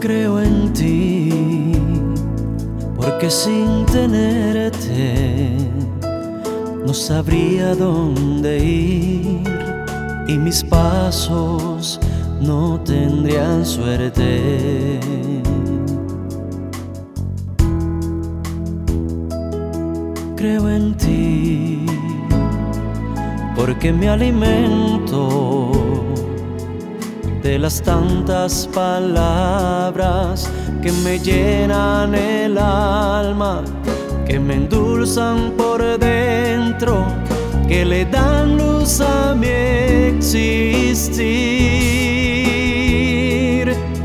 creo en ti, porque sin tenerte no sabría dónde ir y mis pasos no tendrían suerte. Creo en ti, porque me alimento de las tantas palabras que me llenan el alma, que me endulzan por dentro, que le dan luz a mi existir.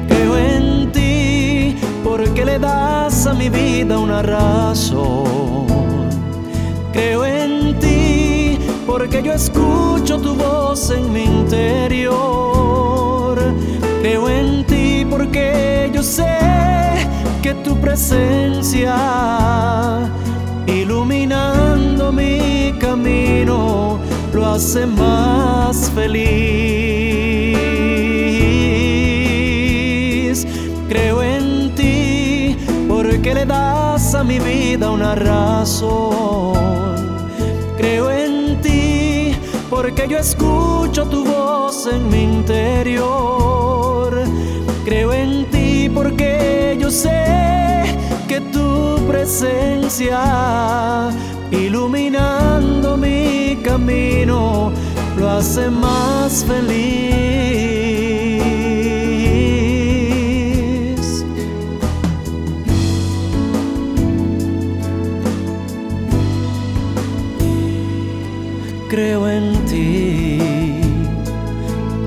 Creo en ti porque le das a mi vida una razón. Creo en ti porque yo escucho tu tu presencia iluminando mi camino lo hace más feliz. Creo en ti porque le das a mi vida una razón. Creo en ti porque yo escucho tu voz en mi interior. Creo en ti presencia iluminando mi camino lo hace más feliz. Creo en ti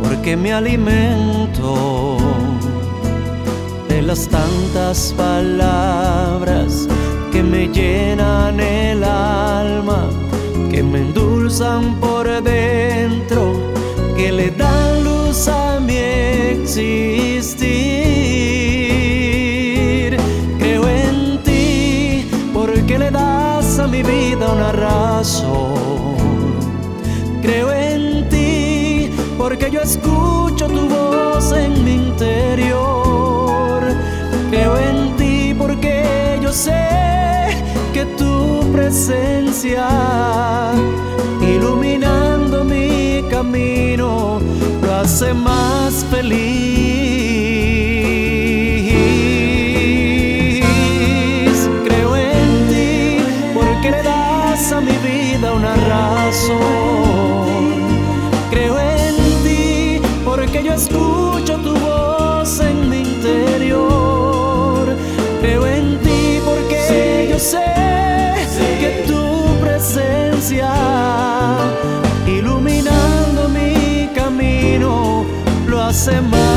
porque me alimento de las tantas palabras me llenan el alma, que me endulzan por dentro, que le dan luz a mi existir. Creo en ti porque le das a mi vida una razón. Creo en ti porque yo escucho tu voz en mi interior. Iluminando mi camino lo hace más feliz. Creo en ti porque le das a mi vida una razón. Creo en ti porque yo escucho tu voz en mi interior. Creo en ti porque yo sé iluminando